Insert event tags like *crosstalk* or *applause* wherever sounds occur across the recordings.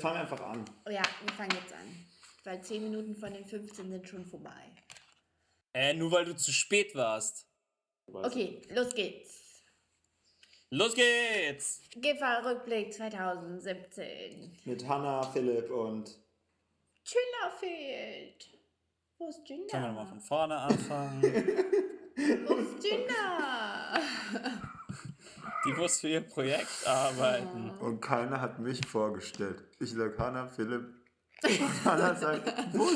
Fang einfach an. Oh ja, wir fangen jetzt an. Weil 10 Minuten von den 15 sind schon vorbei. Äh, nur weil du zu spät warst. Okay, los geht's. Los geht's! GEFA-Rückblick 2017. Mit Hannah, Philipp und. Chilla fehlt. Wo ist Können wir nochmal Gina? von vorne anfangen. *laughs* Wo ist Gina? Die muss für ihr Projekt arbeiten. *laughs* Und keiner hat mich vorgestellt. Ich sag Hannah, Philipp. *laughs* Und Hannah sagt, wo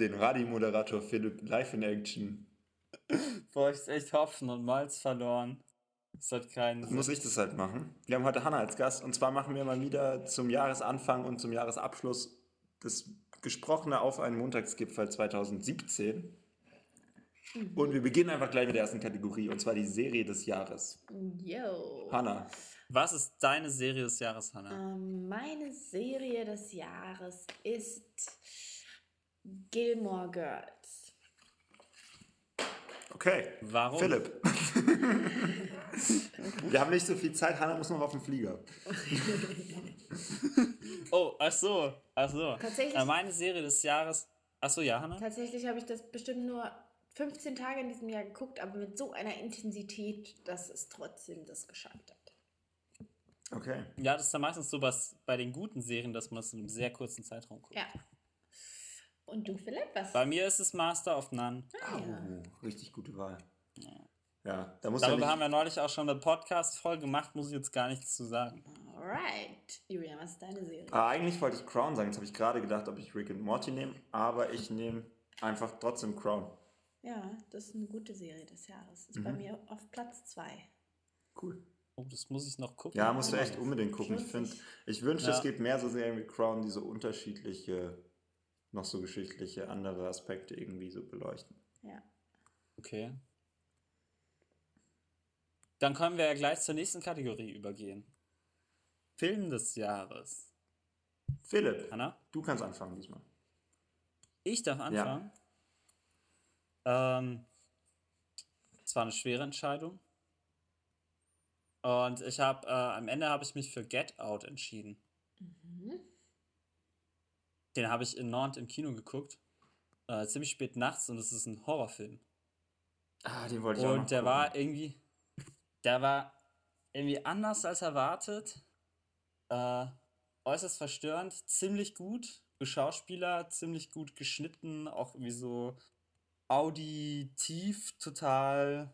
den Radiomoderator Philipp live in Action. Boah, ich echt Hopfen und Malz verloren. Das hat keinen Muss Sinn. ich das halt machen? Wir haben heute Hannah als Gast und zwar machen wir mal wieder zum Jahresanfang und zum Jahresabschluss das Gesprochene auf einen Montagsgipfel 2017. Und wir beginnen einfach gleich mit der ersten Kategorie und zwar die Serie des Jahres. Yo. Hannah, Was ist deine Serie des Jahres, Hannah? Ähm, meine Serie des Jahres ist Gilmore Girls. okay. Warum? Philipp. *laughs* wir haben nicht so viel Zeit, Hannah muss noch auf den Flieger. *laughs* Oh, ach so, ach so. Tatsächlich- meine Serie des Jahres. Ach so, ja, Hannah? Tatsächlich habe ich das bestimmt nur 15 Tage in diesem Jahr geguckt, aber mit so einer Intensität, dass es trotzdem das geschafft hat. Okay. Ja, das ist dann meistens so was bei den guten Serien, dass man das in einem sehr kurzen Zeitraum guckt. Ja. Und du, Philipp, was? Bei mir ist es Master of None. Ah, ja. Oh, richtig gute Wahl. Ja, da muss ja Darüber nicht, haben wir neulich auch schon eine Podcast-Folge gemacht, muss ich jetzt gar nichts zu sagen. Alright. Julian, was ist deine Serie? Ah, eigentlich wollte ich Crown sagen. Jetzt habe ich gerade gedacht, ob ich Rick and Morty nehme, aber ich nehme einfach trotzdem Crown. Ja, das ist eine gute Serie des Jahres. Ist Mhm. bei mir auf Platz 2. Cool. Oh, das muss ich noch gucken. Ja, musst du echt unbedingt gucken. Ich sich. ich wünschte, Ja. es gibt mehr so Serien wie Crown, die so unterschiedliche, noch so geschichtliche andere Aspekte irgendwie so beleuchten. Ja. Okay. Dann können wir ja gleich zur nächsten Kategorie übergehen. Film des Jahres. Philipp, Hanna? du kannst anfangen diesmal. Ich darf anfangen. Ähm, es war eine schwere Entscheidung. Und ich habe, äh, am Ende habe ich mich für Get Out entschieden. Den habe ich in Nantes im Kino geguckt. Äh, ziemlich spät nachts und es ist ein Horrorfilm. Ah, den wollte ich auch noch Und der gucken. war irgendwie, der war irgendwie anders als erwartet. Äh, äußerst verstörend, ziemlich gut Schauspieler, ziemlich gut geschnitten, auch irgendwie so auditiv total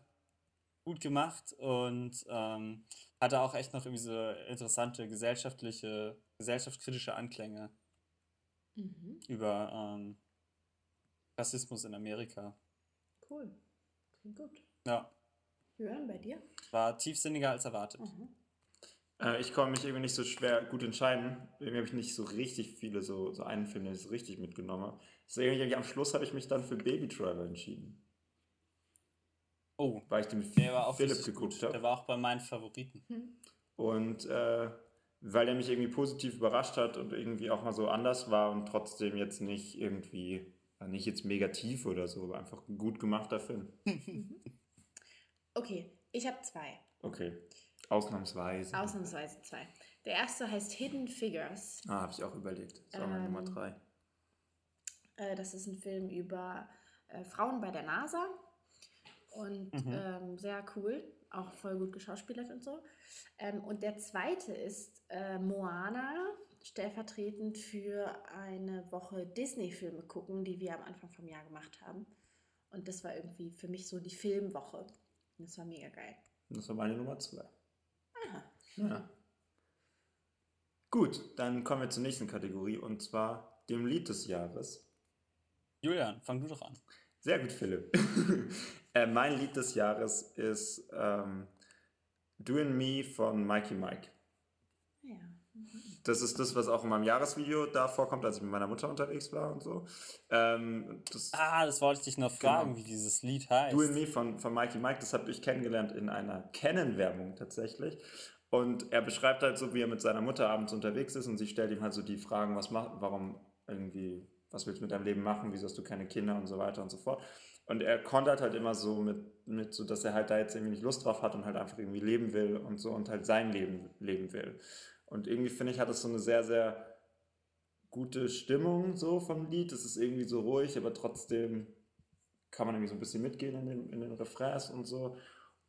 gut gemacht und ähm, hatte auch echt noch irgendwie so interessante gesellschaftliche, gesellschaftskritische Anklänge Mhm. über ähm, Rassismus in Amerika. Cool. Klingt gut. Ja, Julian, bei dir? war tiefsinniger als erwartet. Mhm. Äh, ich konnte mich irgendwie nicht so schwer gut entscheiden. Irgendwie habe ich nicht so richtig viele, so, so einen Film, den ich so richtig mitgenommen habe. Deswegen irgendwie am Schluss habe ich mich dann für Baby Driver entschieden. Oh, Weil ich den der war auch Philipp geguckt habe. Der war auch bei meinen Favoriten. Und äh, weil der mich irgendwie positiv überrascht hat und irgendwie auch mal so anders war und trotzdem jetzt nicht irgendwie, äh, nicht jetzt mega tief oder so, aber einfach ein gut gemachter Film. *laughs* Okay, ich habe zwei. Okay. Ausnahmsweise. Ausnahmsweise zwei. Der erste heißt Hidden Figures. ah, habe ich auch überlegt. Das war meine Ähm, Nummer drei. Äh, das ist ein Film über äh, Frauen bei der NASA. Und ähm, sehr cool. Auch voll gut geschauspielert und so. Ähm, und der zweite ist äh, Moana, stellvertretend für eine Woche Disney-Filme gucken, die wir am Anfang vom Jahr gemacht haben. Und das war irgendwie für mich so die Filmwoche. Und das war mega geil. Das war meine Nummer zwei. Aha. Ja. Gut, dann kommen wir zur nächsten Kategorie und zwar dem Lied des Jahres. Julian, fang du doch an. Sehr gut, Philipp. *laughs* äh, mein Lied des Jahres ist ähm, Do and Me von Mikey Mike. Ja, Das ist das, was auch in meinem Jahresvideo da vorkommt, als ich mit meiner Mutter unterwegs war und so. Ähm, das Ah, das wollte ich dich noch fragen, Genau. wie dieses Lied heißt. Do and Me von, von Mikey Mike, das habe ich kennengelernt in einer Canon-Werbung tatsächlich. Und er beschreibt halt so, wie er mit seiner Mutter abends unterwegs ist und sie stellt ihm halt so die Fragen, was macht, warum irgendwie, was willst du mit deinem Leben machen, wieso hast du keine Kinder und so weiter und so fort. Und er kontert halt immer so mit, mit so, dass er halt da jetzt irgendwie nicht Lust drauf hat und halt einfach irgendwie leben will und so und halt sein Leben leben will. Und irgendwie finde ich, hat es so eine sehr, sehr gute Stimmung so vom Lied. Es ist irgendwie so ruhig, aber trotzdem kann man irgendwie so ein bisschen mitgehen in den, in den Refrains und so.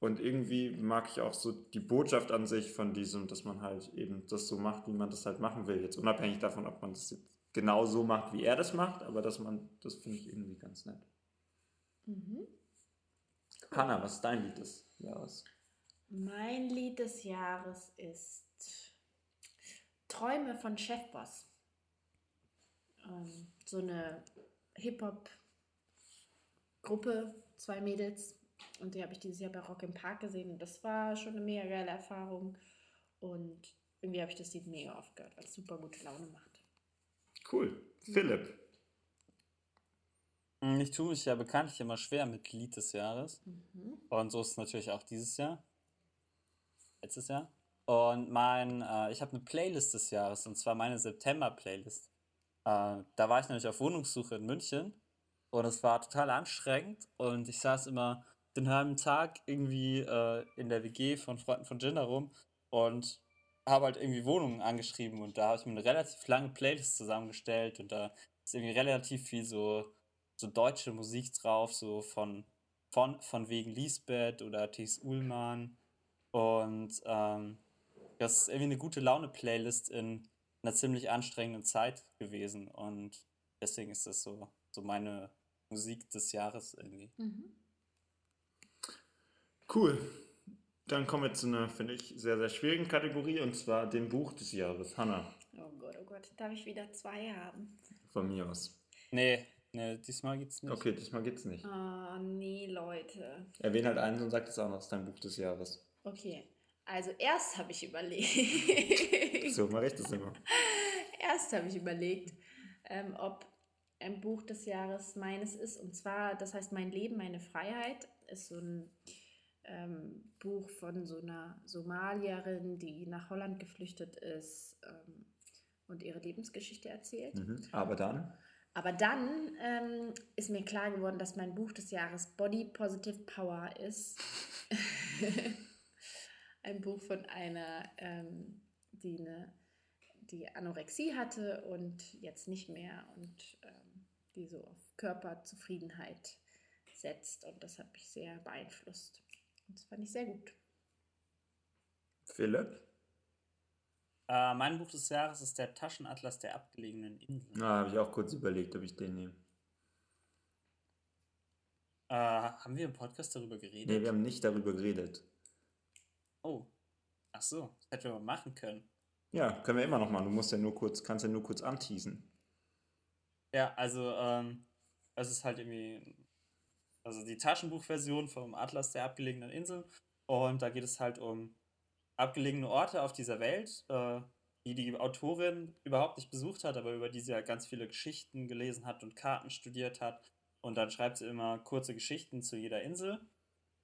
Und irgendwie mag ich auch so die Botschaft an sich von diesem, dass man halt eben das so macht, wie man das halt machen will. Jetzt unabhängig davon, ob man das jetzt genau so macht, wie er das macht, aber dass man, das finde ich irgendwie ganz nett. Mhm. Hanna, was ist dein Lied des Jahres? Mein Lied des Jahres ist Träume von Chefboss. Ähm, so eine Hip-Hop-Gruppe, zwei Mädels. Und die habe ich dieses Jahr bei Rock im Park gesehen. Und das war schon eine mega geile Erfahrung. Und irgendwie habe ich das Lied mega oft gehört, weil es super gute Laune macht. Cool. Philipp. Hm, Ich tue mich ja bekanntlich immer schwer mit Lied des Jahres. Mhm. Und so ist es natürlich auch dieses Jahr. Letztes Jahr. Und mein, äh, ich habe eine Playlist des Jahres, und zwar meine September-Playlist. Äh, da war ich nämlich auf Wohnungssuche in München. Und es war total anstrengend. Und ich saß immer den halben Tag irgendwie äh, in der WG von Freunden von Gin rum und habe halt irgendwie Wohnungen angeschrieben. Und da habe ich mir eine relativ lange Playlist zusammengestellt. Und da ist irgendwie relativ viel so, so deutsche Musik drauf, so von, von, von wegen Lisbeth oder Thies Ullmann. Und ähm, das ist irgendwie eine gute Laune-Playlist in einer ziemlich anstrengenden Zeit gewesen. Und deswegen ist das so, so meine Musik des Jahres irgendwie. Mhm. Cool. Dann kommen wir zu einer, finde ich, sehr, sehr schwierigen Kategorie und zwar dem Buch des Jahres. Hanna, Oh Gott, oh Gott, darf ich wieder zwei haben? von mir aus. Nee, nee, diesmal geht's nicht. Okay, diesmal geht's nicht. Oh, nee, Leute. Erwähne halt eins und sag es auch noch, das ist dein Buch des Jahres. Okay, also erst habe ich überlegt. So mache ich das immer. *laughs* Erst habe ich überlegt, ähm, ob ein Buch des Jahres meines ist. Und zwar, das heißt Mein Leben, meine Freiheit. Ist so ein ähm, Buch von so einer Somalierin, die nach Holland geflüchtet ist ähm, und ihre Lebensgeschichte erzählt. Mhm. Aber dann, Aber dann ähm, ist mir klar geworden, dass mein Buch des Jahres Body Positive Power ist. *laughs* Ein Buch von einer, ähm, die, eine, die Anorexie hatte und jetzt nicht mehr und ähm, die so auf Körperzufriedenheit setzt. Und das hat mich sehr beeinflusst. Das fand ich sehr gut. Philipp. Äh, mein Buch des Jahres ist der Taschenatlas der abgelegenen Inseln. Na, habe ich auch kurz überlegt, ob ich den nehme. Äh, haben wir im Podcast darüber geredet? Nee, wir haben nicht darüber geredet. Oh. Ach so, das hätten wir mal machen können. Ja, können wir immer noch machen. Du musst ja nur kurz, kannst ja nur kurz anteasen. Ja, also, ähm, es ist halt irgendwie, also die Taschenbuchversion vom Atlas der abgelegenen Inseln. Und da geht es halt um abgelegene Orte auf dieser Welt, äh, die die Autorin überhaupt nicht besucht hat, aber über die sie halt ganz viele Geschichten gelesen hat und Karten studiert hat. Und dann schreibt sie immer kurze Geschichten zu jeder Insel.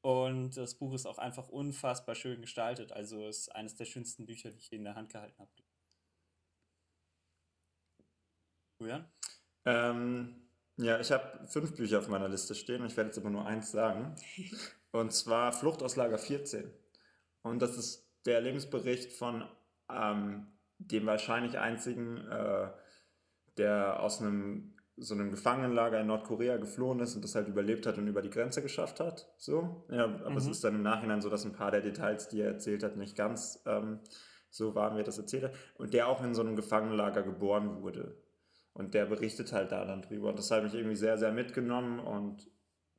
Und das Buch ist auch einfach unfassbar schön gestaltet. Also ist eines der schönsten Bücher, die ich in der Hand gehalten habe. Julian? Ähm, ja, ich habe fünf Bücher auf meiner Liste stehen und ich werde jetzt aber nur eins sagen. *laughs* Und zwar Flucht aus Lager 14. Und das ist der Lebensbericht von ähm, dem wahrscheinlich einzigen, äh, der aus einem so einem Gefangenenlager in Nordkorea geflohen ist und das halt überlebt hat und über die Grenze geschafft hat. So. Ja, aber es Mhm. ist dann im Nachhinein so, dass ein paar der Details, die er erzählt hat, nicht ganz ähm, so waren, wie er das erzählt hat. Und der auch in so einem Gefangenenlager geboren wurde. Und der berichtet halt da dann drüber. Und das hat mich irgendwie sehr, sehr mitgenommen und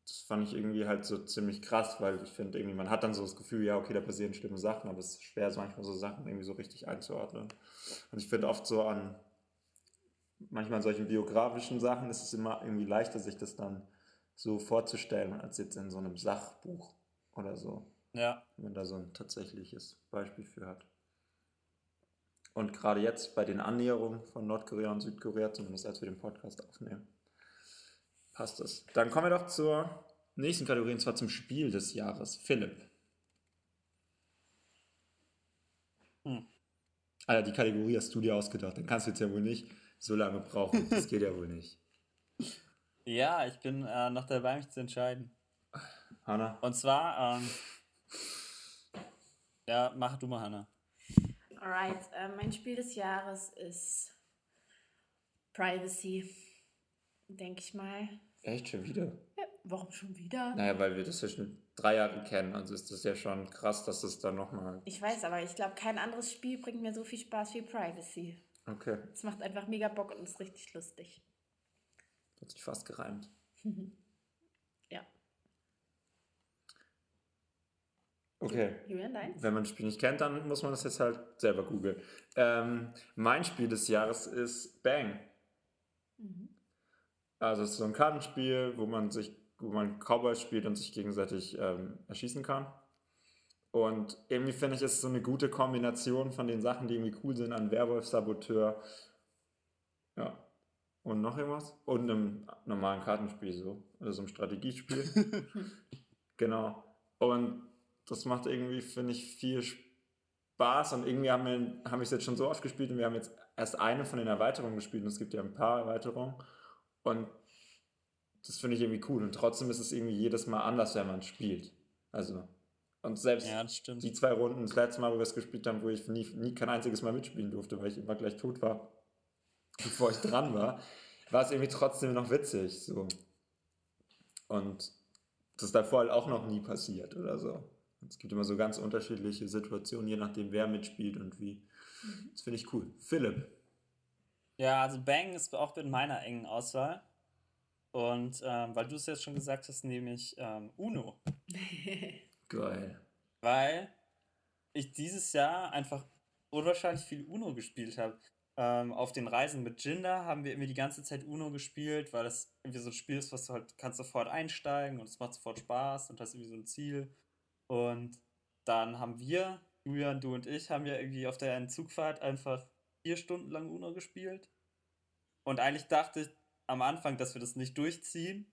das fand ich irgendwie halt so ziemlich krass, weil ich finde irgendwie, man hat dann so das Gefühl, ja, okay, da passieren schlimme Sachen, aber es ist schwer, so manchmal so Sachen irgendwie so richtig einzuordnen. Und ich finde oft so an, manchmal an solchen biografischen Sachen ist es immer irgendwie leichter, sich das dann so vorzustellen, als jetzt in so einem Sachbuch oder so, Ja, wenn man da so ein tatsächliches Beispiel für hat. Und gerade jetzt bei den Annäherungen von Nordkorea und Südkorea, zumindest als wir den Podcast aufnehmen, passt es. Dann kommen wir doch zur nächsten Kategorie, und zwar zum Spiel des Jahres. Philipp. Hm. Ah ja, die Kategorie hast du dir ausgedacht. Dann kannst du jetzt ja wohl nicht so lange brauchen. *laughs* Das geht ja wohl nicht. Ja, ich bin äh, noch dabei, mich zu entscheiden. Hanna? Und zwar, ähm, ja, mach du mal, Hanna. Alright, äh, mein Spiel des Jahres ist Privacy. Denke ich mal. Echt schon wieder? Ja, warum schon wieder? Naja, weil wir das ja schon drei Jahre kennen. Also ist das ja schon krass, dass es dann nochmal. Ich weiß, aber ich glaube, kein anderes Spiel bringt mir so viel Spaß wie Privacy. Okay, Es macht einfach mega Bock und ist richtig lustig. hat sich fast gereimt. *laughs* Ja. Okay. Julian, deins? Wenn man das Spiel nicht kennt, dann muss man das jetzt halt selber googeln. Ähm, mein Spiel des Jahres ist Bang. Also es ist so ein Kartenspiel, wo man sich, wo man Cowboys spielt und sich gegenseitig ähm, erschießen kann. Und irgendwie finde ich, es ist so eine gute Kombination von den Sachen, die irgendwie cool sind, an Werwolf, Saboteur, ja. Und noch irgendwas? Und einem normalen Kartenspiel so. Also so einem Strategiespiel. *laughs* genau. Und das macht irgendwie, finde ich, viel Spaß. Und irgendwie haben wir haben es jetzt schon so oft gespielt und wir haben jetzt erst eine von den Erweiterungen gespielt und es gibt ja ein paar Erweiterungen. Und das finde ich irgendwie cool. Und trotzdem ist es irgendwie jedes Mal anders, wenn man spielt. Also, und selbst Ja, die zwei Runden, das letzte Mal, wo wir es gespielt haben, wo ich nie, nie kein einziges Mal mitspielen durfte, weil ich immer gleich tot war, *laughs* bevor ich dran war, war es irgendwie trotzdem noch witzig. So. Und das ist davor halt auch noch nie passiert oder so. Es gibt immer so ganz unterschiedliche Situationen, je nachdem, wer mitspielt und wie. Das finde ich cool. Philipp. Ja, also Bang ist auch in meiner engen Auswahl. Und ähm, weil du es jetzt schon gesagt hast, nehme ich ähm, Uno. *laughs* Geil. Weil ich dieses Jahr einfach unwahrscheinlich viel Uno gespielt habe. Ähm, auf den Reisen mit Jinder haben wir irgendwie die ganze Zeit Uno gespielt, weil das irgendwie so ein Spiel ist, was du halt kannst sofort einsteigen und es macht sofort Spaß und hast irgendwie so ein Ziel. Und dann haben wir, Julian, du und ich, haben ja irgendwie auf der Zugfahrt einfach vier Stunden lang Uno gespielt. Und eigentlich dachte ich am Anfang, dass wir das nicht durchziehen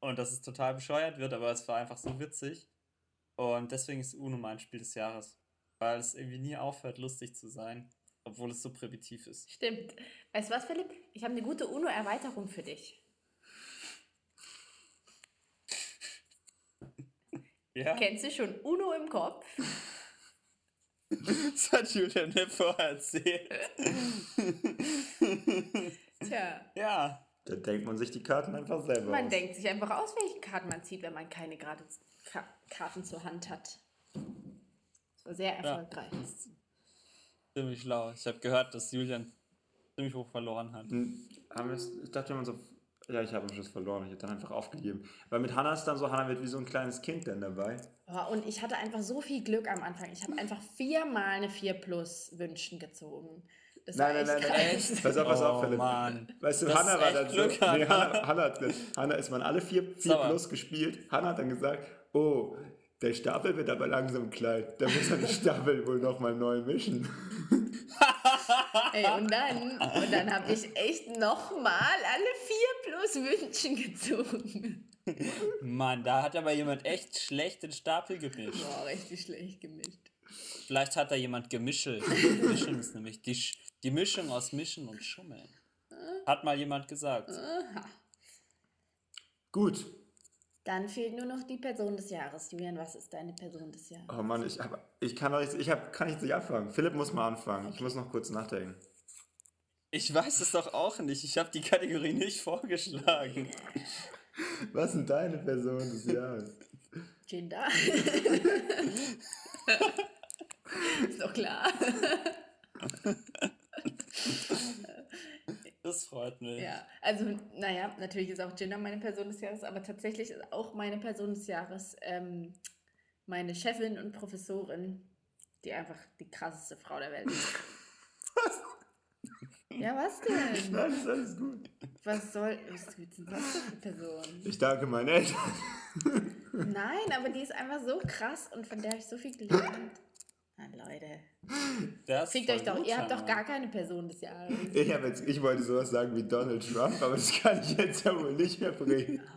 und dass es total bescheuert wird, aber es war einfach so witzig. Und deswegen ist Uno mein Spiel des Jahres. Weil es irgendwie nie aufhört, lustig zu sein, obwohl es so primitiv ist. Stimmt. Weißt du was, Philipp? Ich habe eine gute UNO-Erweiterung für dich. Ja, Kennst du schon UNO im Kopf? *laughs* das hat Julian mir vorher erzählt. Tja, ja, Da denkt man sich die Karten einfach selber man aus. denkt sich einfach aus, welche Karten man zieht, wenn man keine gerade Ka Karten zur Hand hat. Das war sehr erfolgreich. ziemlich schlau. Ich habe gehört, dass Julian ziemlich hoch verloren hat. Hm, Haben wir ich dachte immer so, ja, ich habe am Schluss verloren, ich habe dann einfach aufgegeben. Weil mit Hannah ist dann so, Hannah wird wie so ein kleines Kind dann dabei. Oh, und ich hatte einfach so viel Glück am Anfang. Ich habe einfach viermal eine 4 Plus Wünschen gezogen. Das Nein, war nein, echt nein, nein. krass. Pass auf, pass auf, Oh, Philipp. Mann. Weißt du, Das Hannah war dann Glück, so. Nee, Hannah. Hannah, Hannah, hat Hannah ist man alle vier, vier Sauer. plus gespielt. Hannah hat dann gesagt, oh, der Stapel wird aber langsam klein. Da muss er den Stapel wohl nochmal neu mischen. Ey, und dann, und dann habe ich echt nochmal alle 4 Plus Wünschen gezogen. Mann, da hat aber jemand echt schlecht den Stapel gemischt. Boah, richtig schlecht gemischt. Vielleicht hat da jemand gemischelt. Mischen ist nämlich die, Sch- die Mischung aus Mischen und Schummeln. Hat mal jemand gesagt. Gut. Dann fehlt nur noch die Person des Jahres. Julian, was ist deine Person des Jahres? Oh Mann, ich, hab, ich, kann, doch nicht, ich hab, kann nicht anfangen. Philipp muss mal anfangen. Ich muss noch kurz nachdenken. Ich weiß es doch auch nicht. Ich habe die Kategorie nicht vorgeschlagen. Was sind deine Person des Jahres? Jinder. *laughs* ist doch klar. Das freut mich. Ja, also, naja, natürlich ist auch Jinder meine Person des Jahres, aber tatsächlich ist auch meine Person des Jahres ähm, meine Chefin und Professorin, die einfach die krasseste Frau der Welt ist. *laughs* Ja, was denn? *laughs* Nein, ist alles gut. Was soll. Was ist denn das für eine Person? Ich danke meinen Eltern. Nein, aber die ist einfach so krass und von der habe ich so viel gelernt. Na, Leute. Das Fickt euch doch, ihr habt doch gar keine Person des Jahres. Ich, hab jetzt, ich wollte sowas sagen wie Donald Trump, aber das kann ich jetzt ja wohl nicht mehr bringen. *laughs*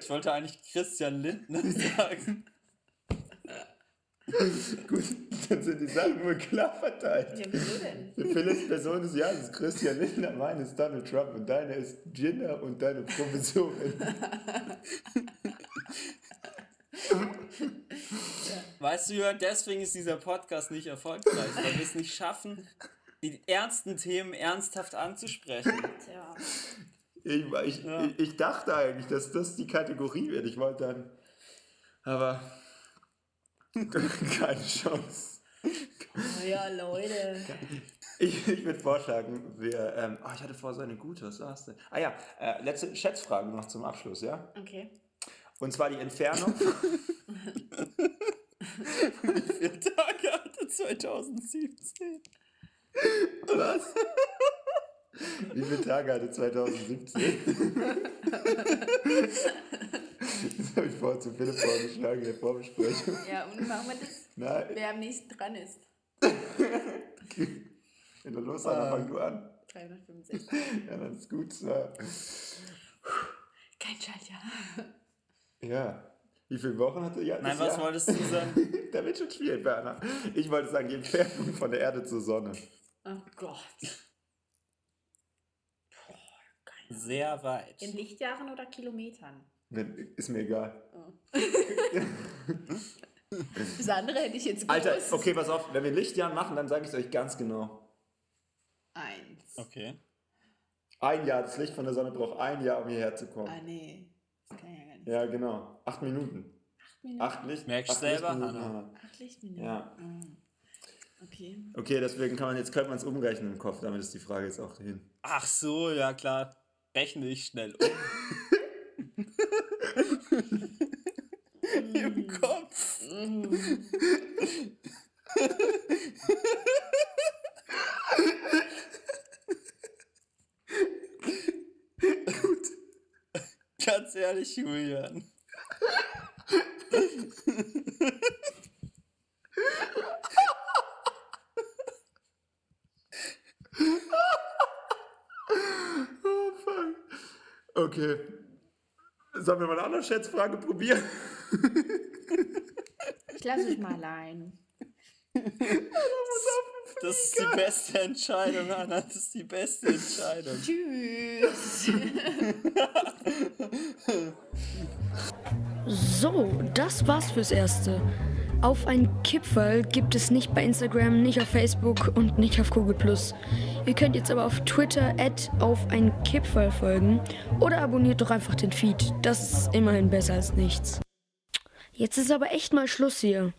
Ich wollte eigentlich Christian Lindner *laughs* sagen. Gut, dann *laughs* sind die Sachen wohl klar verteilt. Ja, wieso denn? Der Philips Person des Jahres ist Christian Lindner, meine ist Donald Trump und deine ist Jinder und deine Professorin. *laughs* Weißt du, Jörn, deswegen ist dieser Podcast nicht erfolgreich, weil wir es nicht schaffen, die ernsten Themen ernsthaft anzusprechen. Tja. Ich, ich, Ja. ich, ich dachte eigentlich, dass das die Kategorie wird. Ich wollte dann. Aber. *laughs* Keine Chance. Oh ja, Leute. Ich, ich würde vorschlagen, wir. Ähm, oh, ich hatte vor so eine gute, was war's denn? Ah ja, äh, letzte Schätzfrage noch zum Abschluss, ja? Okay. Und zwar die Entfernung. *laughs* Wie viele Tage hatte 2017? was? Wie viele Tage hatte 2017? das habe ich vorhin zu Philipp vorgeschlagen in der Vorbesprechung. Ja, und machen wir das, Nein, wer am nächsten dran ist. wenn du los hast, dann fang du an. 365. *laughs* Ja, das ist gut. So. Kein Schaltjahr. Ja. Wie viele Wochen hatte ja Nein, was Jahr? wolltest du sagen? *laughs* Da wird schon schwierig, Berner. Ich wollte sagen, die Entfernung von der Erde zur Sonne. Oh Gott. Boah, keine Sehr weit. In Lichtjahren oder Kilometern? Wenn, ist mir egal. *laughs* Das andere hätte ich jetzt Alter, gewusst. okay, pass auf. Wenn wir Lichtjahren machen, dann sage ich es euch ganz genau. Eins. Okay. Ein Jahr, das Licht von der Sonne braucht ein Jahr, um hierher zu kommen. Ah, nee. Das kann ja gar nicht. Ja, genau. Acht Minuten. Acht Minuten. Acht Licht. Merkst acht selber, Lichtminuten, Hanna. Hanna. Acht Lichtminuten. Ja. Mhm. Okay. Okay, deswegen kann man jetzt könnte man es umrechnen im Kopf, damit ist die Frage jetzt auch hin. Ach so, ja klar. Rechne ich schnell um. *laughs* Im Kopf. Ganz ehrlich, Julian. Oh, fuck. Okay. Sollen wir mal eine andere Schätzfrage probieren? Ich lasse euch mal allein. *laughs* Das ist die beste Entscheidung, Anna. Das ist die beste Entscheidung. Tschüss. So, das war's fürs Erste. Auf ein Kipferl gibt es nicht bei Instagram, nicht auf Facebook und nicht auf Google+. Ihr könnt jetzt aber auf Twitter at auf ein Kipferl folgen oder abonniert doch einfach den Feed. Das ist immerhin besser als nichts. Jetzt ist aber echt mal Schluss hier.